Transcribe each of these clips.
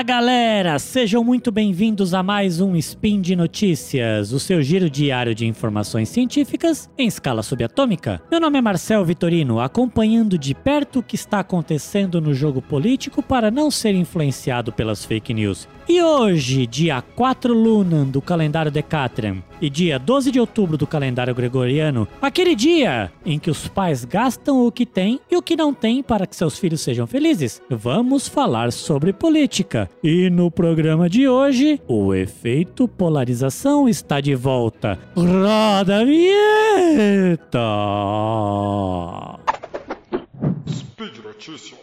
Fala galera, sejam muito bem-vindos a mais um Spin de Notícias, o seu giro diário de informações científicas em escala subatômica. Meu nome é Marcel Vitorino, acompanhando de perto o que está acontecendo no jogo político para não ser influenciado pelas fake news. E hoje, dia 4 Lunan do calendário Decatrian e dia 12 de outubro do calendário gregoriano, aquele dia em que os pais gastam o que têm e o que não têm para que seus filhos sejam felizes, vamos falar sobre política. E no programa de hoje, o efeito polarização está de volta. Roda a vinheta! Speed Notícias.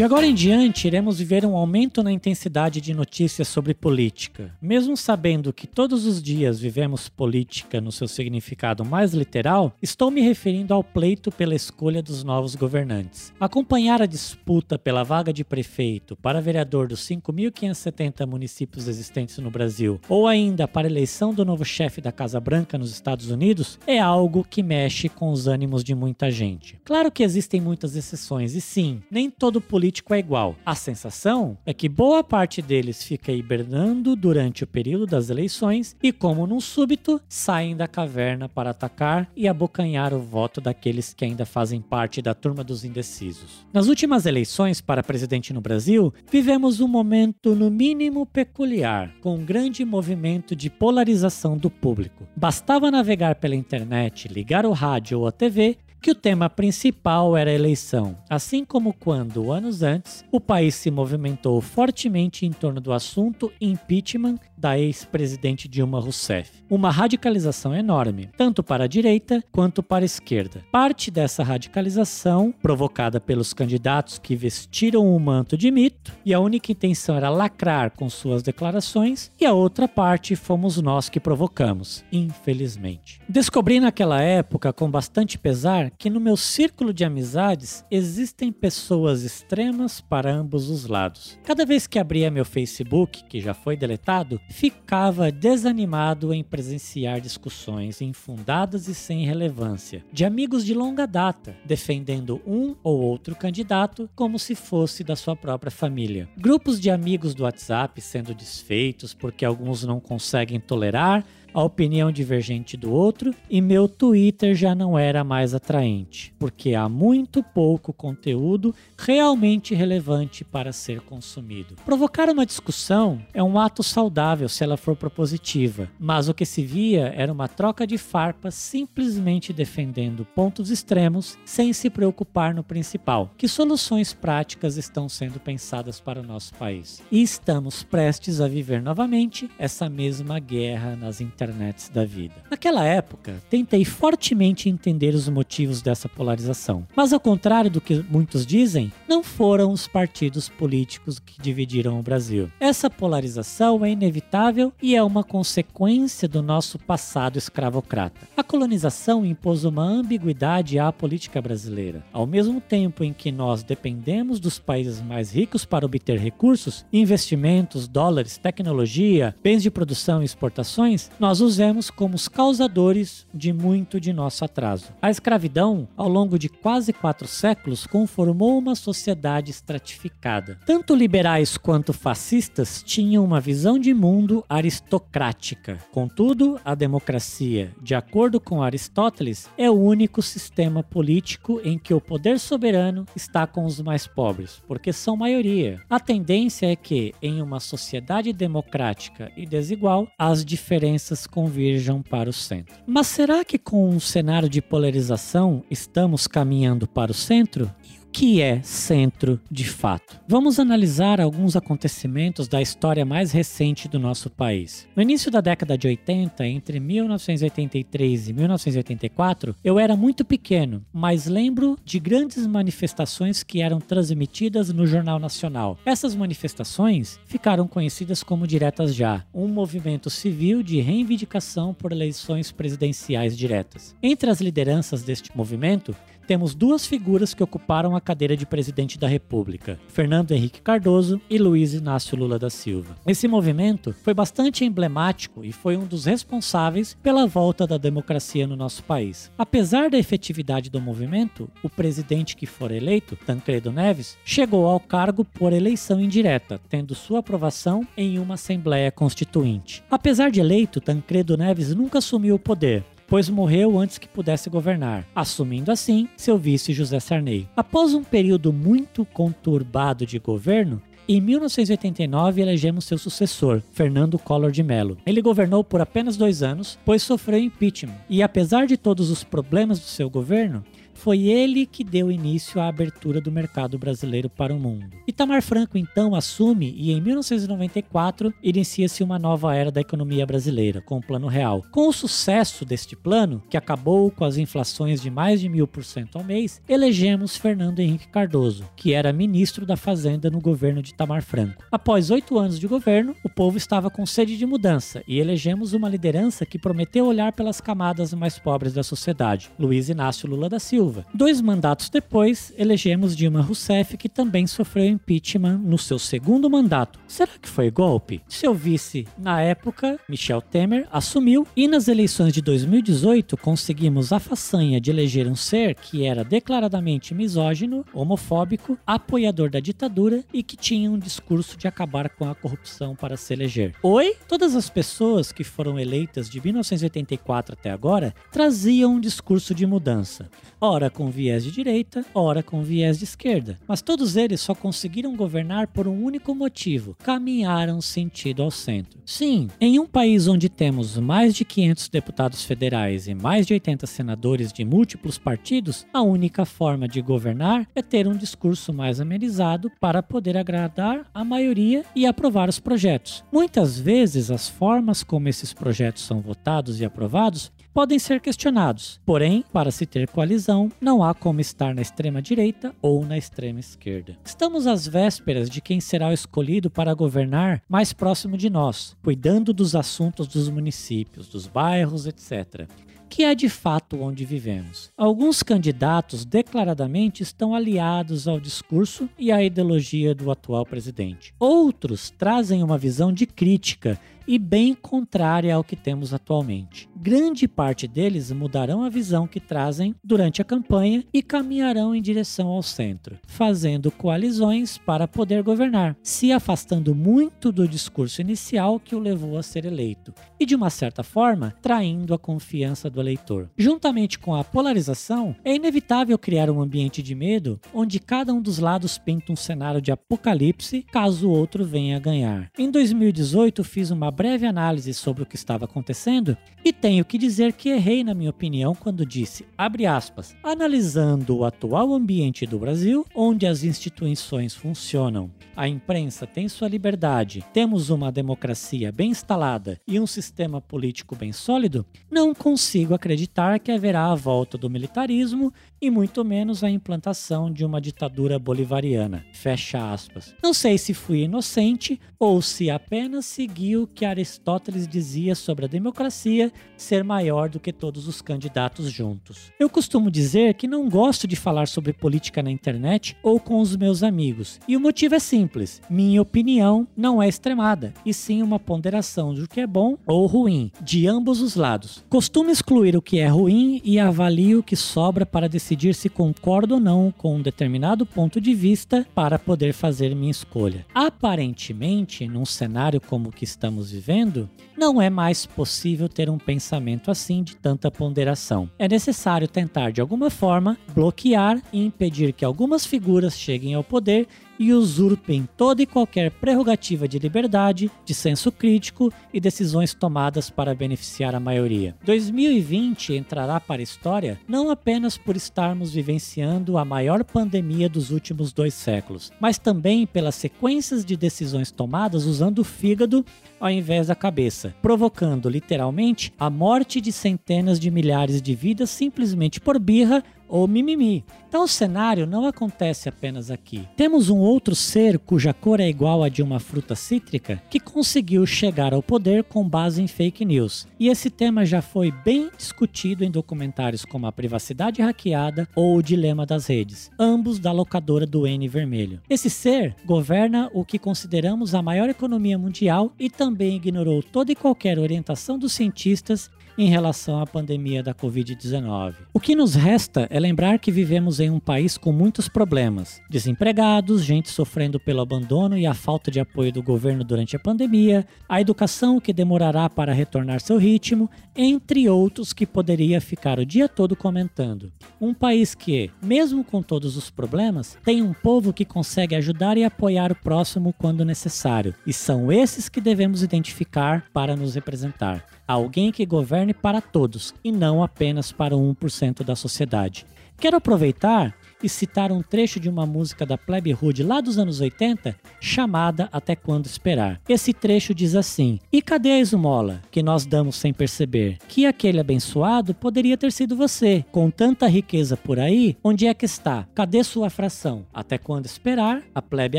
De agora em diante, iremos viver um aumento na intensidade de notícias sobre política. Mesmo sabendo que todos os dias vivemos política no seu significado mais literal, estou me referindo ao pleito pela escolha dos novos governantes. Acompanhar a disputa pela vaga de prefeito para vereador dos 5.570 municípios existentes no Brasil, ou ainda para a eleição do novo chefe da Casa Branca nos Estados Unidos, é algo que mexe com os ânimos de muita gente. Claro que existem muitas exceções, e sim, nem todo político político é igual. A sensação é que boa parte deles fica hibernando durante o período das eleições e, como num súbito, saem da caverna para atacar e abocanhar o voto daqueles que ainda fazem parte da turma dos indecisos. Nas últimas eleições para presidente no Brasil, vivemos um momento no mínimo peculiar, com um grande movimento de polarização do público. Bastava navegar pela internet, ligar o rádio ou a TV que o tema principal era a eleição, assim como quando, anos antes, o país se movimentou fortemente em torno do assunto impeachment da ex-presidente Dilma Rousseff. Uma radicalização enorme, tanto para a direita quanto para a esquerda. Parte dessa radicalização, provocada pelos candidatos que vestiram o um manto de mito, e a única intenção era lacrar com suas declarações, e a outra parte fomos nós que provocamos, infelizmente. Descobri naquela época, com bastante pesar, que no meu círculo de amizades existem pessoas extremas para ambos os lados. Cada vez que abria meu Facebook, que já foi deletado, ficava desanimado em presenciar discussões infundadas e sem relevância, de amigos de longa data, defendendo um ou outro candidato como se fosse da sua própria família. Grupos de amigos do WhatsApp sendo desfeitos porque alguns não conseguem tolerar a opinião divergente do outro e meu Twitter já não era mais atraente, porque há muito pouco conteúdo realmente relevante para ser consumido. Provocar uma discussão é um ato saudável se ela for propositiva, mas o que se via era uma troca de farpas simplesmente defendendo pontos extremos sem se preocupar no principal. Que soluções práticas estão sendo pensadas para o nosso país? E estamos prestes a viver novamente essa mesma guerra nas internets da vida. Naquela época, tentei fortemente entender os motivos dessa polarização, mas ao contrário do que muitos dizem, não foram os partidos políticos que dividiram o Brasil. Essa polarização é inevitável e é uma consequência do nosso passado escravocrata. A colonização impôs uma ambiguidade à política brasileira. Ao mesmo tempo em que nós dependemos dos países mais ricos para obter recursos, investimentos, dólares, tecnologia, bens de produção e exportações, nós os vemos como os causadores de muito de nosso atraso. A escravidão, ao longo de quase quatro séculos, conformou uma sociedade estratificada. Tanto liberais quanto fascistas tinham uma visão de mundo aristocrática. Contudo, a democracia, de acordo com Aristóteles, é o único sistema político em que o poder soberano está com os mais pobres, porque são maioria. A tendência é que, em uma sociedade democrática e desigual, as diferenças convirjam para o centro. Mas será que com um cenário de polarização estamos caminhando para o centro? Que é centro de fato. Vamos analisar alguns acontecimentos da história mais recente do nosso país. No início da década de 80, entre 1983 e 1984, eu era muito pequeno, mas lembro de grandes manifestações que eram transmitidas no Jornal Nacional. Essas manifestações ficaram conhecidas como Diretas Já, um movimento civil de reivindicação por eleições presidenciais diretas. Entre as lideranças deste movimento temos duas figuras que ocuparam a cadeira de presidente da República: Fernando Henrique Cardoso e Luiz Inácio Lula da Silva. Esse movimento foi bastante emblemático e foi um dos responsáveis pela volta da democracia no nosso país. Apesar da efetividade do movimento, o presidente que for eleito, Tancredo Neves, chegou ao cargo por eleição indireta, tendo sua aprovação em uma Assembleia Constituinte. Apesar de eleito, Tancredo Neves nunca assumiu o poder pois morreu antes que pudesse governar, assumindo assim seu vice José Sarney. Após um período muito conturbado de governo, em 1989, elegemos seu sucessor, Fernando Collor de Mello. Ele governou por apenas dois anos, pois sofreu impeachment. E apesar de todos os problemas do seu governo, foi ele que deu início à abertura do mercado brasileiro para o mundo. Itamar Franco então assume e em 1994 inicia-se uma nova era da economia brasileira, com o Plano Real. Com o sucesso deste plano, que acabou com as inflações de mais de mil por cento ao mês, elegemos Fernando Henrique Cardoso, que era ministro da Fazenda no governo de Itamar Franco. Após oito anos de governo, o povo estava com sede de mudança e elegemos uma liderança que prometeu olhar pelas camadas mais pobres da sociedade, Luiz Inácio Lula da Silva Silva. Dois mandatos depois, elegemos Dilma Rousseff, que também sofreu impeachment no seu segundo mandato. Será que foi golpe? Seu vice, na época, Michel Temer, assumiu e nas eleições de 2018 conseguimos a façanha de eleger um ser que era declaradamente misógino, homofóbico, apoiador da ditadura e que tinha um discurso de acabar com a corrupção para se eleger. Oi? Todas as pessoas que foram eleitas de 1984 até agora traziam um discurso de mudança. Ora, ora com viés de direita, ora com viés de esquerda. Mas todos eles só conseguiram governar por um único motivo: caminharam sentido ao centro. Sim, em um país onde temos mais de 500 deputados federais e mais de 80 senadores de múltiplos partidos, a única forma de governar é ter um discurso mais amenizado para poder agradar a maioria e aprovar os projetos. Muitas vezes, as formas como esses projetos são votados e aprovados podem ser questionados. Porém, para se ter coalizão, não há como estar na extrema direita ou na extrema esquerda. Estamos às vésperas de quem será o escolhido para governar mais próximo de nós, cuidando dos assuntos dos municípios, dos bairros, etc que é de fato onde vivemos. Alguns candidatos declaradamente estão aliados ao discurso e à ideologia do atual presidente. Outros trazem uma visão de crítica e bem contrária ao que temos atualmente. Grande parte deles mudarão a visão que trazem durante a campanha e caminharão em direção ao centro, fazendo coalizões para poder governar, se afastando muito do discurso inicial que o levou a ser eleito e, de uma certa forma, traindo a confiança do eleitor. Juntamente com a polarização, é inevitável criar um ambiente de medo onde cada um dos lados pinta um cenário de apocalipse caso o outro venha a ganhar. Em 2018, fiz uma breve análise sobre o que estava acontecendo e tenho que dizer que errei na minha opinião quando disse, abre aspas, analisando o atual ambiente do Brasil, onde as instituições funcionam, a imprensa tem sua liberdade, temos uma democracia bem instalada e um sistema político bem sólido, não consigo acreditar que haverá a volta do militarismo e muito menos a implantação de uma ditadura bolivariana. Fecha aspas. Não sei se fui inocente ou se apenas segui o que Aristóteles dizia sobre a democracia ser maior do que todos os candidatos juntos. Eu costumo dizer que não gosto de falar sobre política na internet ou com os meus amigos, e o motivo é simples: minha opinião não é extremada, e sim uma ponderação do que é bom ou ruim, de ambos os lados. Costumo excluir o que é ruim e avalio o que sobra para decidir se concordo ou não com um determinado ponto de vista para poder fazer minha escolha. Aparentemente, num cenário como o que estamos vivendo, não é mais possível ter um pensamento assim de tanta ponderação. É necessário tentar de alguma forma bloquear e impedir que algumas figuras cheguem ao poder e usurpem toda e qualquer prerrogativa de liberdade, de senso crítico e decisões tomadas para beneficiar a maioria. 2020 entrará para a história não apenas por estarmos vivenciando a maior pandemia dos últimos dois séculos, mas também pelas sequências de decisões tomadas usando o fígado ao invés da cabeça, provocando literalmente a morte de centenas de milhares de vidas simplesmente por birra ou mimimi. Então o cenário não acontece apenas aqui. Temos um outro ser cuja cor é igual a de uma fruta cítrica que conseguiu chegar ao poder com base em fake news. E esse tema já foi bem discutido em documentários como A Privacidade Hackeada ou O Dilema das Redes, ambos da locadora do N Vermelho. Esse ser governa o que consideramos a maior economia mundial e também ignorou toda e qualquer orientação dos cientistas em relação à pandemia da Covid-19. O que nos resta é lembrar que vivemos em um país com muitos problemas: desempregados, gente sofrendo pelo abandono e a falta de apoio do governo durante a pandemia, a educação que demorará para retornar seu ritmo, entre outros que poderia ficar o dia todo comentando. Um país que, mesmo com todos os problemas, tem um povo que consegue ajudar e apoiar o próximo quando necessário, e são esses que devemos identificar para nos representar alguém que governe para todos e não apenas para 1% da sociedade. Quero aproveitar e citar um trecho de uma música da Plebe Hood lá dos anos 80, chamada Até Quando Esperar. Esse trecho diz assim: E cadê a esmola que nós damos sem perceber? Que aquele abençoado poderia ter sido você. Com tanta riqueza por aí, onde é que está? Cadê sua fração? Até quando esperar? A plebe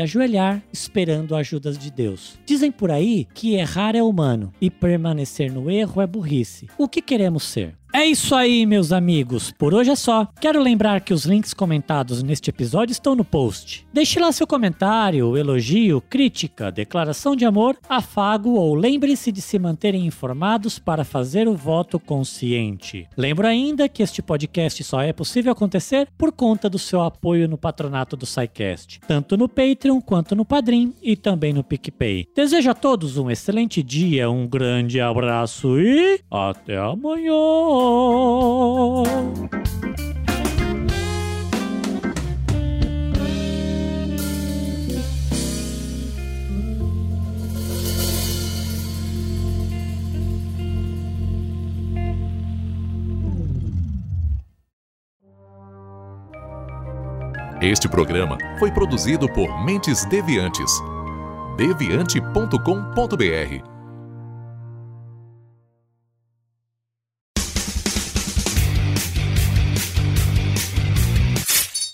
ajoelhar, esperando ajudas de Deus. Dizem por aí que errar é humano e permanecer no erro é burrice. O que queremos ser? É isso aí, meus amigos. Por hoje é só. Quero lembrar que os links comentados neste episódio estão no post. Deixe lá seu comentário, elogio, crítica, declaração de amor, afago ou lembre-se de se manterem informados para fazer o voto consciente. Lembro ainda que este podcast só é possível acontecer por conta do seu apoio no patronato do SciCast, tanto no Patreon quanto no Padrim e também no PicPay. Desejo a todos um excelente dia, um grande abraço e até amanhã! Este programa foi produzido por Mentes Deviantes. deviante.com.br